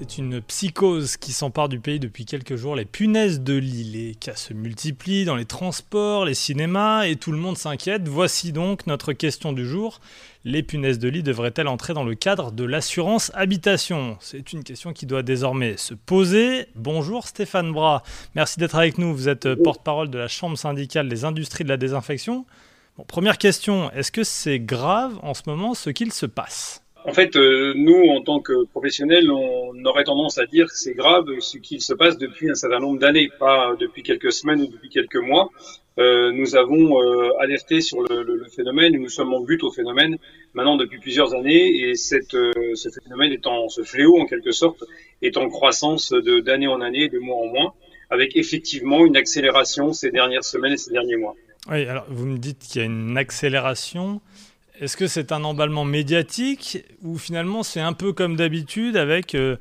C'est une psychose qui s'empare du pays depuis quelques jours. Les punaises de lit, les cas se multiplient dans les transports, les cinémas et tout le monde s'inquiète. Voici donc notre question du jour. Les punaises de lit devraient-elles entrer dans le cadre de l'assurance habitation? C'est une question qui doit désormais se poser. Bonjour Stéphane Bras, merci d'être avec nous. Vous êtes porte-parole de la Chambre syndicale des industries de la désinfection. première question, est-ce que c'est grave en ce moment ce qu'il se passe? En fait, euh, nous, en tant que professionnels, on aurait tendance à dire que c'est grave ce qu'il se passe depuis un certain nombre d'années, pas depuis quelques semaines ou depuis quelques mois. Euh, nous avons euh, alerté sur le, phénomène nous sommes en but au phénomène maintenant depuis plusieurs années et cette, ce phénomène étant ce fléau en quelque sorte est en croissance d'année en année, de mois en mois, avec effectivement une accélération ces dernières semaines et ces derniers mois. Oui, alors vous me dites qu'il y a une accélération. Est-ce que c'est un emballement médiatique ou finalement c'est un peu comme d'habitude avec euh,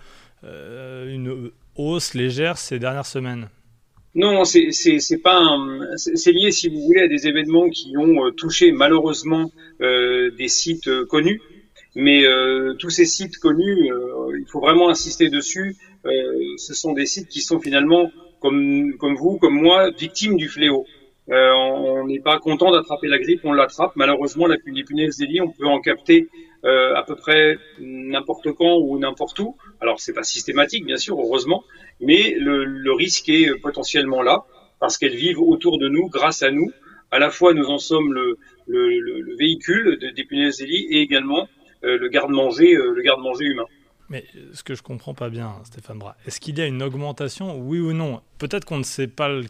euh, une hausse légère ces dernières semaines? Non, c'est pas c'est lié si vous voulez à des événements qui ont euh, touché malheureusement des sites connus, mais tous ces sites connus, il faut vraiment insister dessus. ce sont des sites qui sont finalement comme vous, comme moi, victimes du fléau. Euh, on n'est pas content d'attraper la grippe, on l'attrape. Malheureusement, la, les punaises on peut en capter euh, à peu près n'importe quand ou n'importe où. Alors, c'est pas systématique, bien sûr, heureusement, mais le, risque est potentiellement là parce qu'elles vivent autour de nous, grâce à nous. À la fois, nous en sommes le, le, le véhicule de, des punaises et également euh, le garde-manger, le garde-manger humain. Mais ce que je comprends pas bien, Stéphane Bras, est-ce qu'il y a une augmentation, oui ou non? Peut-être qu'on ne sait pas le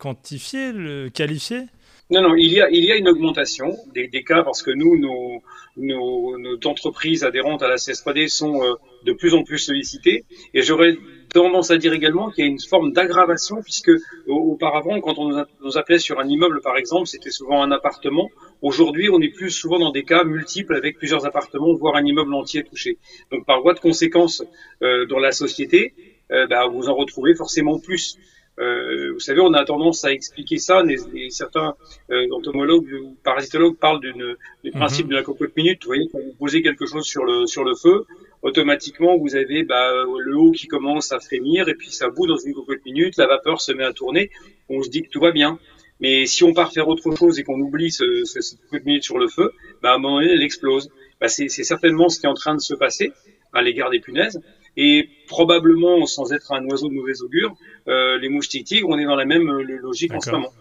quantifier, le qualifier? Non, non, il y a, il y a une augmentation des, cas parce que nous, nos, nos, nos, entreprises adhérentes à la CS3D sont euh, de plus en plus sollicitées. Et j'aurais tendance à dire également qu'il y a une forme d'aggravation puisque auparavant, quand on nous appelait sur un immeuble, par exemple, c'était souvent un appartement. Aujourd'hui, on est plus souvent dans des cas multiples avec plusieurs appartements, voire un immeuble entier touché. Donc, par voie de conséquence, euh, dans la société, euh, bah, vous en retrouvez forcément plus. Euh, vous savez, on a tendance à expliquer ça. Les, certains euh, entomologues ou parasitologues parlent d'une, du principe mhm. de la cocotte minute. Vous voyez, quand vous posez quelque chose sur le sur le feu, automatiquement vous avez bah, le haut qui commence à frémir et puis ça bout dans une cocotte minute. La vapeur se met à tourner. On se dit que tout va bien. Mais si on part faire autre chose et qu'on oublie ce, ce, cette cocotte minute sur le feu, bah, à un moment donné, elle explose. Bah, c'est certainement ce qui est en train de se passer à l'égard des punaises. Et probablement, sans être un oiseau de mauvais augure, euh, les moustiques tigres, on est dans la même euh, logique en ce moment.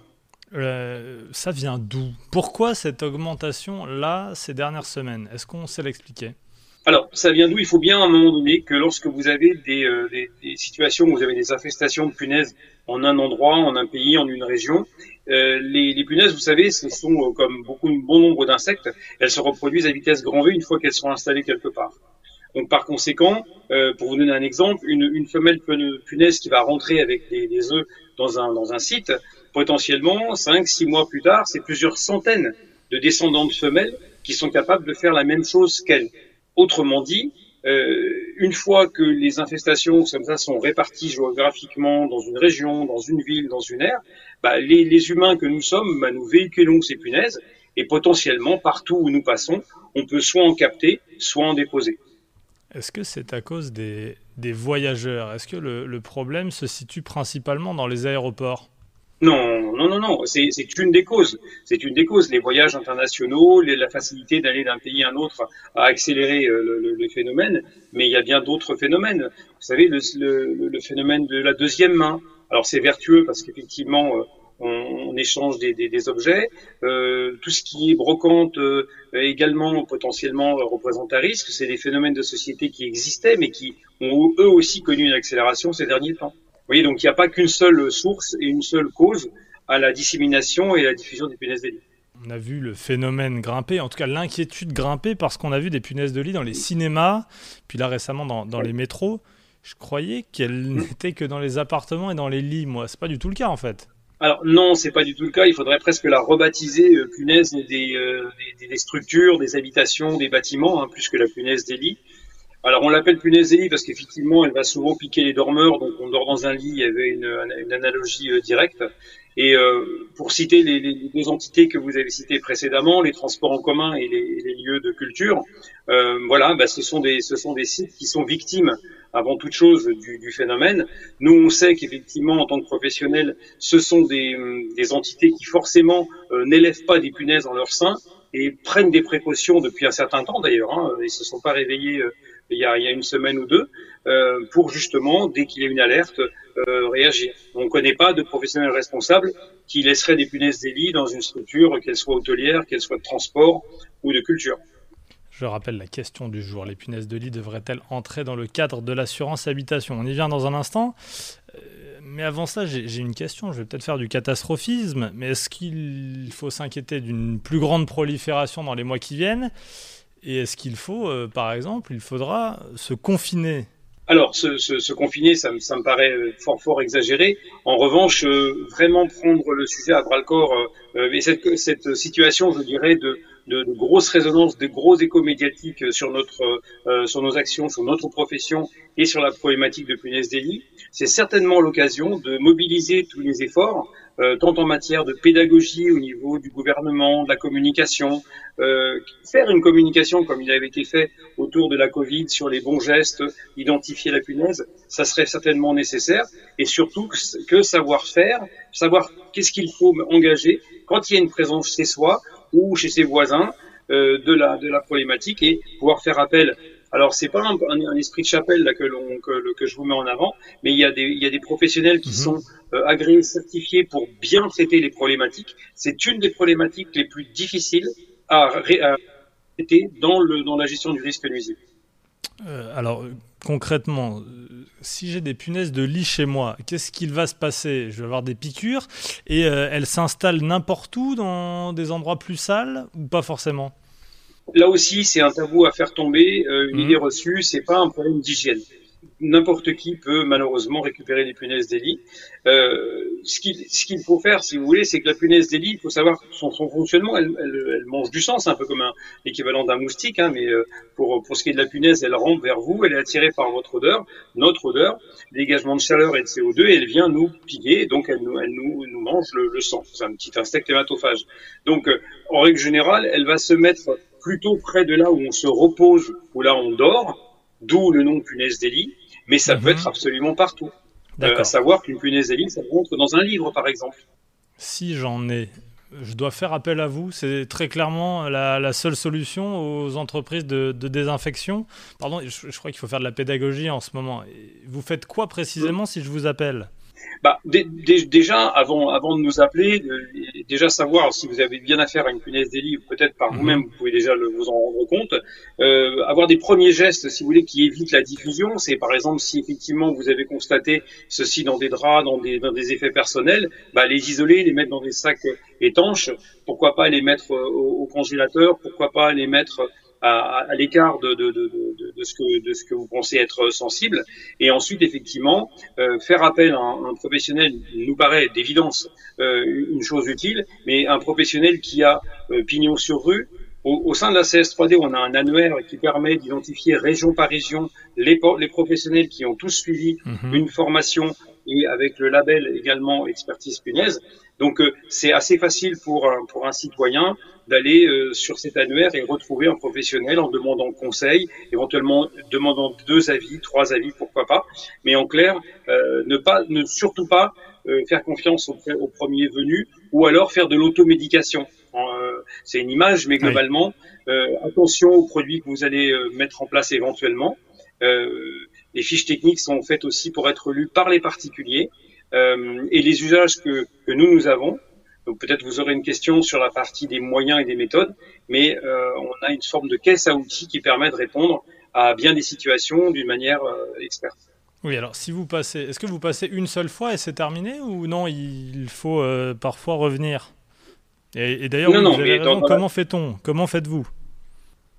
Euh, ça vient d'où? Pourquoi cette augmentation là ces dernières semaines? Est-ce qu'on sait l'expliquer? Alors, ça vient d'où? Il faut bien à un moment donné que lorsque vous avez des, des, des, situations où vous avez des infestations de punaises en un endroit, en un pays, en une région, euh, les, les, punaises, vous savez, ce sont comme beaucoup, bon nombre d'insectes, elles se reproduisent à vitesse grand V une fois qu'elles sont installées quelque part. Donc par conséquent, euh, pour vous donner un exemple, une, une, femelle punaise qui va rentrer avec des, des œufs dans un, dans un site, potentiellement, 5-6 mois plus tard, c'est plusieurs centaines de descendantes femelles qui sont capables de faire la même chose qu'elle. Autrement dit, euh, une fois que les infestations comme ça sont réparties géographiquement dans une région, dans une ville, dans une aire, bah, les, les, humains que nous sommes, bah, nous véhiculons ces punaises et potentiellement partout où nous passons, on peut soit en capter, soit en déposer. Est-ce que c'est à cause des, des voyageurs? Est-ce que le, le, problème se situe principalement dans les aéroports? Non, non, non, non. C'est une des causes. C'est une des causes. Les voyages internationaux, la facilité d'aller d'un pays à un autre a accéléré euh, le, le, phénomène. Mais il y a bien d'autres phénomènes. Vous savez, le, le, phénomène de la deuxième main. Alors c'est vertueux parce qu'effectivement, on, échange des objets. Euh, tout ce qui est brocante euh, également potentiellement représente un risque. C'est des phénomènes de société qui existaient, mais qui ont eux aussi connu une accélération ces derniers temps. Vous voyez, donc il n'y a pas qu'une seule source et une seule cause à la dissémination et à la diffusion des punaises de lit. On a vu le phénomène grimper, en tout cas l'inquiétude grimper parce qu'on a vu des punaises de lit dans les cinémas, puis là récemment dans, dans les métros. Je croyais qu'elles n'étaient que dans les appartements et dans les lits, moi. C'est pas du tout le cas en fait. Alors non, c'est pas du tout le cas. Il faudrait presque la rebaptiser euh, punaise des, euh, des, structures, des habitations, des bâtiments, hein, plus que la punaise des lits. Alors on l'appelle lits parce qu'effectivement elle va souvent piquer les dormeurs, donc on dort dans un lit, il y avait une, une analogie euh, directe. Et euh, pour citer les, les, deux entités que vous avez citées précédemment, les transports en commun et les, les lieux de culture, euh, voilà, bah, ce sont des ce sont des sites qui sont victimes avant toute chose du, du phénomène. Nous on sait qu'effectivement en tant que professionnels, ce sont des, des entités qui forcément euh, n'élèvent pas des punaises dans leur sein et prennent des précautions depuis un certain temps d'ailleurs. Hein, ils se sont pas réveillés euh, il y, a, une semaine ou deux, euh, pour justement, dès qu'il y a une alerte, euh, réagir. On ne connaît pas de professionnels responsables qui laisseraient des punaises d'élite dans une structure, qu'elle soit hôtelière, qu'elle soit de transport ou de culture. Je rappelle la question du jour. Les punaises de lit devraient-elles entrer dans le cadre de l'assurance habitation? On y vient dans un instant. Euh, mais avant ça, j'ai une question. Je vais peut-être faire du catastrophisme. Mais est-ce qu'il faut s'inquiéter d'une plus grande prolifération dans les mois qui viennent? Et est-ce qu'il faut, euh, par exemple, il faudra se confiner alors, se, confiner, ça, me paraît fort, fort exagéré. En revanche, euh, vraiment prendre le sujet à bras le corps, euh, et cette, cette, situation, je dirais, de, de, de grosses résonances, de gros échos médiatiques sur notre, euh, sur nos actions, sur notre profession et sur la problématique de punaise délit, c'est certainement l'occasion de mobiliser tous les efforts euh, tant en matière de pédagogie au niveau du gouvernement, de la communication, euh, faire une communication comme il avait été fait autour de la Covid sur les bons gestes, identifier la punaise, ça serait certainement nécessaire, et surtout que, savoir faire, savoir qu'est-ce qu'il faut engager quand il y a une présence chez soi ou chez ses voisins euh, de la de la problématique et pouvoir faire appel alors c'est pas un, un, esprit de chapelle là que, que, que, je vous mets en avant, mais il y a des, il y a des professionnels qui mhm. sont euh, agréés, certifiés pour bien traiter les problématiques. C'est une des problématiques les plus difficiles à, traiter dans, le, dans la gestion du risque nuisible. Euh, alors concrètement, euh, si j'ai des punaises de lit chez moi, qu'est-ce qu'il va se passer? Je vais avoir des piqûres et euh, elles s'installent n'importe où dans des endroits plus sales ou pas forcément? Là aussi, c'est un tabou à faire tomber. Euh, une mmh. idée reçue, c'est pas un problème d'hygiène. N'importe qui peut malheureusement récupérer des punaises des lits. Euh, ce qu'il ce qu'il faut faire, si vous voulez, c'est que la punaise des lits, il faut savoir son, son fonctionnement. Elle, elle, elle, mange du sang, c'est un peu comme un équivalent d'un moustique, hein, mais euh, pour pour ce qui est de la punaise, elle rampe vers vous, elle est attirée par votre odeur, notre odeur, dégagement de chaleur et de CO2, et elle vient nous piquer, donc elle nous elle nous, nous mange le, le sang. C'est un petit insecte hématophage. Donc euh, en règle générale, elle va se mettre plutôt près de là où on se repose, où là on dort, d'où le nom punaise des lits, mais ça peut mhm. être absolument partout. Euh, à savoir qu'une punaise des lits, ça rentre dans un livre, par exemple. Si j'en ai, je dois faire appel à vous. C'est très clairement la, la, seule solution aux entreprises de, de désinfection. Pardon, je, je crois qu'il faut faire de la pédagogie en ce moment. Vous faites quoi précisément si je vous appelle? Bah, déjà, avant, avant de nous appeler, déjà savoir si vous avez bien affaire à une punaise des livres, peut-être par mhm. vous-même, vous pouvez déjà le, vous en rendre compte. Euh, avoir des premiers gestes, si vous voulez, qui évitent la diffusion, c'est par exemple si effectivement vous avez constaté ceci dans des draps, dans des, dans des effets personnels, bah, les isoler, les mettre dans des sacs étanches, pourquoi pas les mettre au, au congélateur, pourquoi pas les mettre à, à l'écart de, de, de, de, ce que, de ce que vous pensez être sensible. Et ensuite, effectivement, euh, faire appel à un, un, professionnel nous paraît d'évidence euh, une chose utile, mais un professionnel qui a euh, pignon sur rue. Au, au, sein de la CS3D, on a un annuaire qui permet d'identifier région par région les, les, professionnels qui ont tous suivi mhm. une formation et avec le label également expertise punaise. Donc euh, c'est assez facile pour un, pour un citoyen d'aller euh, sur cet annuaire et retrouver un professionnel en demandant conseil, éventuellement demandant deux avis, trois avis, pourquoi pas. Mais en clair, euh, ne pas, ne surtout pas euh, faire confiance au, au, premier venu, ou alors faire de l'automédication. Euh, c'est une image, mais globalement, oui. attention aux produits que vous allez mettre en place éventuellement. Les fiches techniques sont faites aussi pour être lues par les particuliers. et les usages que, que nous, nous avons, donc peut-être vous aurez une question sur la partie des moyens et des méthodes, mais euh, on a une forme de caisse à outils qui permet de répondre à bien des situations d'une manière euh, experte. Oui, alors si vous passez, est-ce que vous passez une seule fois et c'est terminé ou non Il faut euh, parfois revenir? Et, et d'ailleurs, comment fait-on? Comment faites-vous?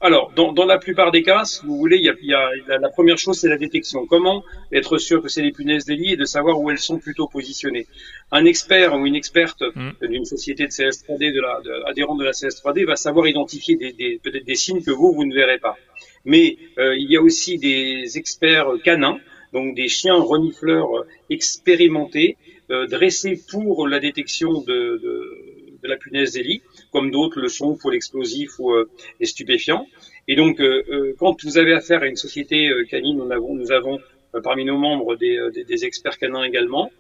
Alors, dans, dans, la plupart des cas, si vous voulez, il y a, il y a la, première chose, c'est la détection. Comment être sûr que c'est les punaises des lits et de savoir où elles sont plutôt positionnées? Un expert ou une experte mm. d'une société de CS3D, de la, de, adhérente de la CS3D, va savoir identifier des, des peut-être des signes que vous, vous ne verrez pas. Mais il y a aussi des experts canins, donc des chiens renifleurs expérimentés, dressés pour la détection de, de, de la punaise des lits, comme d'autres le sont pour l'explosif ou les stupéfiants. Et donc, quand vous avez affaire à une société canine, nous avons, nous avons parmi nos membres des, des, des experts canins également,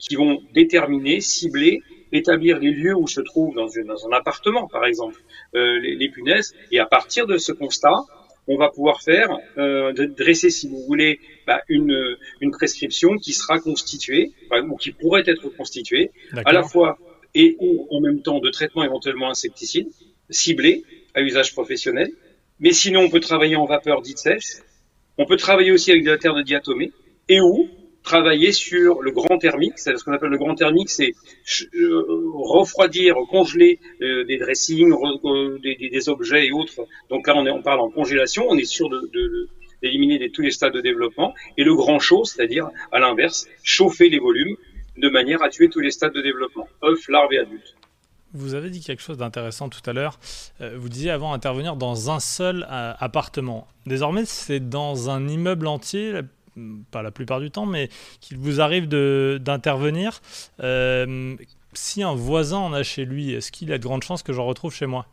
qui vont déterminer, cibler établir les lieux où se trouvent dans, dans un appartement, par exemple, euh, les, les, punaises. Et à partir de ce constat, on va pouvoir faire, euh, dresser, si vous voulez, bah, une, une prescription qui sera constituée, ou qui pourrait être constituée, à la fois et ou en même temps de traitement éventuellement insecticide, ciblé à usage professionnel. Mais sinon, on peut travailler en vapeur dite sèche. On peut travailler aussi avec de la terre de diatomée. Et où travailler sur le grand thermique. C'est ce qu'on appelle le grand thermique, c'est euh, refroidir, congeler euh, des dressings, euh, des, des, objets et autres. Donc là, on, est, on parle en congélation. On est sûr de, de d'éliminer tous les stades de développement. Et le grand chaud, c'est-à-dire, à, l'inverse, chauffer les volumes de manière à tuer tous les stades de développement, œufs, larves et adultes. Vous avez dit quelque chose d'intéressant tout à l'heure. Vous disiez avant intervenir dans un seul appartement. Désormais, c'est dans un immeuble entier pas la plupart du temps, mais qu'il vous arrive d'intervenir. Euh, si un voisin en a chez lui, est-ce qu'il a de grandes chances que j'en retrouve chez moi?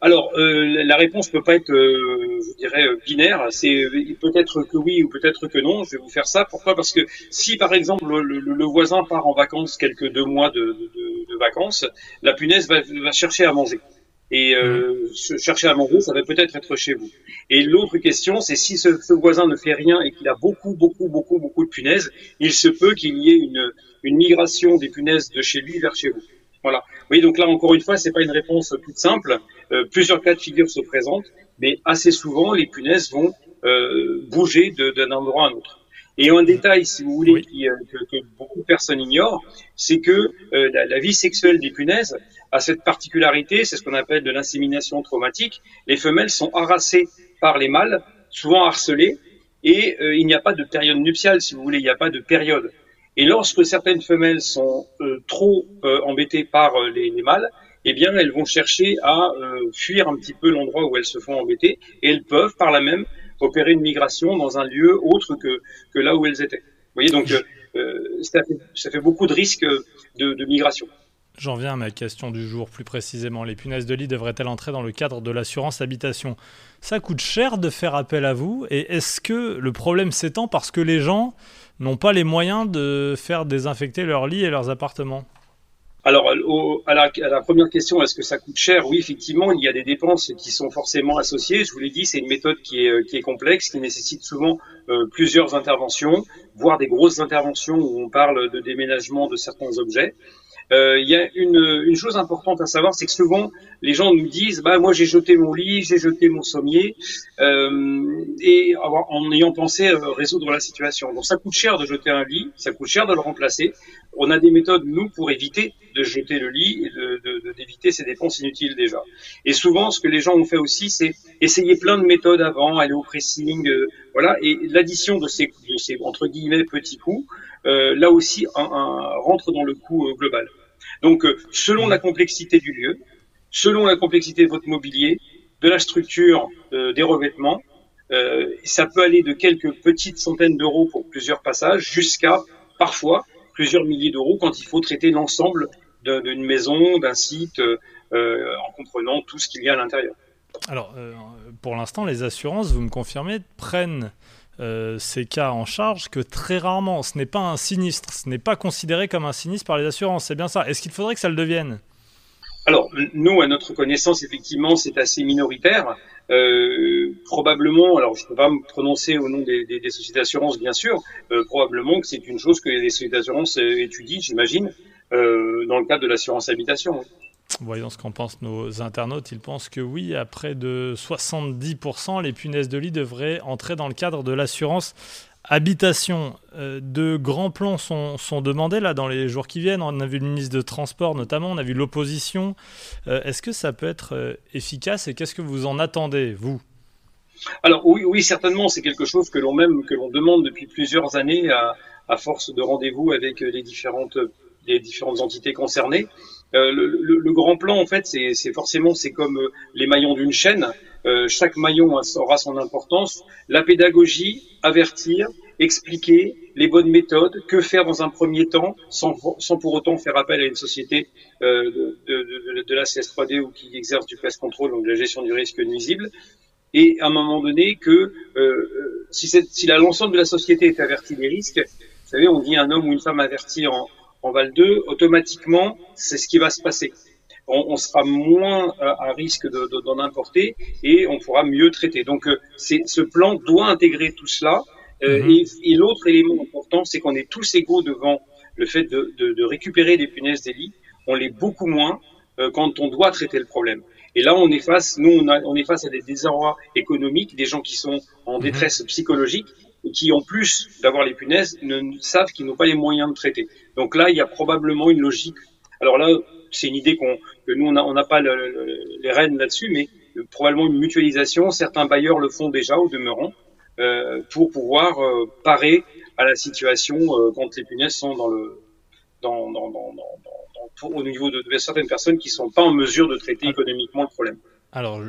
Alors, euh, la réponse peut pas être, euh, je dirais, binaire. C'est peut-être que oui ou peut-être que non. Je vais vous faire ça. Pourquoi? Parce que si, par exemple, le, voisin part en vacances quelques deux mois de, vacances, la punaise va, va chercher à manger et euh, mmh. chercher à manger, ça va peut-être être chez vous. Et l'autre question, c'est si ce, ce, voisin ne fait rien et qu'il a beaucoup, beaucoup, beaucoup, beaucoup de punaises, il se peut qu'il y ait une, une migration des punaises de chez lui vers chez vous. Voilà. Oui, donc là encore une fois, c'est pas une réponse toute simple. Euh, plusieurs cas de figure se présentent, mais assez souvent, les punaises vont euh, bouger d'un endroit à un autre. Et un détail, si vous voulez, qui, euh, que, que, beaucoup de personnes ignorent, c'est que euh, la, la, vie sexuelle des punaises a cette particularité, c'est ce qu'on appelle de l'insémination traumatique. Les femelles sont harassées par les mâles, souvent harcelées, et euh, il n'y a pas de période nuptiale, si vous voulez, il n'y a pas de période. Et lorsque certaines femelles sont trop embêtées par les, les, mâles, eh bien, elles vont chercher à fuir un petit peu l'endroit où elles se font embêter, et elles peuvent, par la même, opérer une migration dans un lieu autre que, là où elles étaient. Vous voyez, donc euh, euh, ça, fait, beaucoup de risques de migration. J'en viens à ma question du jour, plus précisément. Les punaises de lit devraient-elles entrer dans le cadre de l'assurance habitation? Ça coûte cher de faire appel à vous et est-ce que le problème s'étend parce que les gens n'ont pas les moyens de faire désinfecter leurs lits et leurs appartements? Alors, à, la, à, la, première question, est-ce que ça coûte cher? Oui, effectivement, il y a des dépenses qui sont forcément associées. Je vous l'ai dit, c'est une méthode qui est, qui est, complexe, qui nécessite souvent euh, plusieurs interventions, voire des grosses interventions où on parle de déménagement de certains objets. Euh, il y a une, une, chose importante à savoir, c'est que souvent les gens nous disent, bah moi j'ai jeté mon lit, j'ai jeté mon sommier, euh, en ayant pensé résoudre la situation. Donc ça coûte cher de jeter un lit, ça coûte cher de le remplacer. On a des méthodes nous pour éviter de jeter le lit et d'éviter ces dépenses inutiles déjà. Et souvent, ce que les gens ont fait aussi, c'est essayer plein de méthodes avant, aller au pressing, euh, voilà. Et l'addition de ces, entre petits coûts, euh, là aussi, rentre dans le coût euh, global. Donc, euh, selon la complexité du lieu, selon la complexité de votre mobilier, de la structure euh, des revêtements, euh, ça peut aller de quelques petites centaines d'euros pour plusieurs passages jusqu'à parfois plusieurs milliers d'euros quand il faut traiter l'ensemble d'une maison, d'un site, euh, en comprenant tout ce qu'il y a à l'intérieur. Alors, euh, pour l'instant, les assurances, vous me confirmez, prennent euh, ces cas en charge que très rarement. Ce n'est pas un sinistre, ce n'est pas considéré comme un sinistre par les assurances, c'est bien ça. Est-ce qu'il faudrait que ça le devienne? Alors, nous, à notre connaissance, effectivement, c'est assez minoritaire. Euh, probablement, alors je ne peux pas me prononcer au nom des, sociétés d'assurance, bien sûr, euh, probablement que c'est une chose que les sociétés d'assurance euh, étudient, j'imagine, dans le cadre de l'assurance habitation. Oui. Voyons ce qu'en pensent nos internautes. Ils pensent que oui, à près de 70%, les punaises de lit devraient entrer dans le cadre de l'assurance Habitation, euh, de grands plans sont, demandés là dans les jours qui viennent. On a vu le ministre de Transport notamment, on a vu l'opposition. Euh, Est-ce que ça peut être euh, efficace et qu'est-ce que vous en attendez, vous? Alors oui, certainement, c'est quelque chose que l'on demande depuis plusieurs années à, force de rendez-vous avec les différentes entités concernées. Le, grand plan, en fait, c'est forcément comme les maillons d'une chaîne. Chaque maillon aura son importance. La pédagogie, avertir, expliquer les bonnes méthodes, que faire dans un premier temps, sans, sans pour autant faire appel à une société euh, de, de, de, la CS3D ou qui exerce du pest control, donc de la gestion du risque nuisible. Et à un moment donné, que euh, si, si l'ensemble de la société est avertie des risques, vous savez, on dit un homme ou une femme averti en, en Val 2, automatiquement, c'est ce qui va se passer. On, on sera moins à, risque d'en importer et on pourra mieux traiter. Donc, euh, ce plan doit intégrer tout cela euh, mhm. Et, l'autre élément important, c'est qu'on est tous égaux devant le fait de, de, de récupérer des punaises des lits. On l'est beaucoup moins euh, quand on doit traiter le problème. Et là, on est face, nous, on, a, on est face à des désarrois économiques, des gens qui sont en mhm. détresse psychologique et qui, en plus d'avoir les punaises, ne savent qu'ils n'ont pas les moyens de traiter. Donc là, il y a probablement une logique. Alors là, c'est une idée qu'on, que nous, on n'a pas le, les rênes là-dessus, mais euh, probablement une mutualisation. Certains bailleurs le font déjà au demeurant. Euh, pour pouvoir euh, parer à la situation quand les punaises sont dans le dans, dans, dans, dans au niveau de, de, certaines personnes qui sont pas en mesure de traiter ah. économiquement le problème. Alors,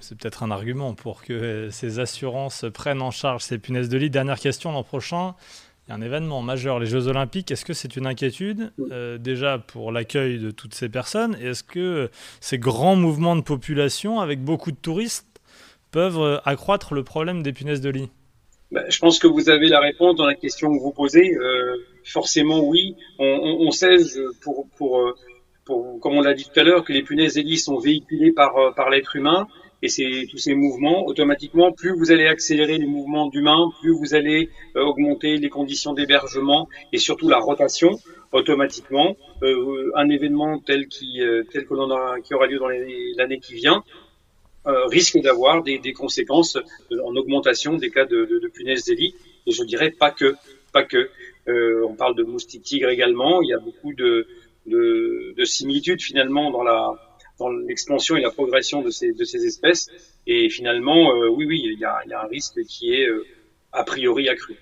c'est peut-être un argument pour que ces assurances prennent en charge ces punaises de lit. Dernière question, l'an prochain, il y a un événement majeur, les Jeux Olympiques. Est-ce que c'est une inquiétude déjà pour l'accueil de toutes ces personnes? Et est-ce que ces grands mouvements de population avec beaucoup de touristes peuvent euh, accroître le problème des punaises de lit? Bah, Je pense que vous avez la réponse dans la question que vous posez. Euh, forcément, oui. On, on, on sait, pour, pour, euh, pour, comme on l'a dit tout à l'heure, que les punaises de lit sont véhiculées par, euh, par l'être humain. Et c'est tous ces mouvements, automatiquement, plus vous allez accélérer les mouvements d'humains, plus vous allez augmenter les conditions d'hébergement et surtout la rotation, automatiquement, euh, un événement tel qui, tel que l'on qui aura lieu dans l'année qui vient, euh, risque d'avoir des, des, conséquences en augmentation des cas de, de, de punaises d'Élie. Et je dirais pas que, pas que. Euh, on parle de moustiques tigres également. Il y a beaucoup de, de, de similitudes finalement dans la dans l'expansion et la progression de ces, espèces. Et finalement, euh, oui, oui, il y, a, il y a un risque qui est euh, a priori accru.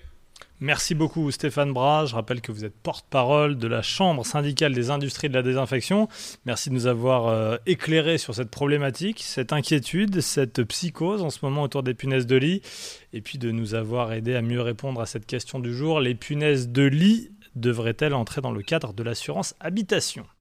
Merci beaucoup Stéphane Bras. Je rappelle que vous êtes porte-parole de la Chambre syndicale des industries de la désinfection. Merci de nous avoir euh, éclairé sur cette problématique, cette inquiétude, cette psychose en ce moment autour des punaises de lit, et puis de nous avoir aidé à mieux répondre à cette question du jour. Les punaises de lit devraient-elles entrer dans le cadre de l'assurance habitation?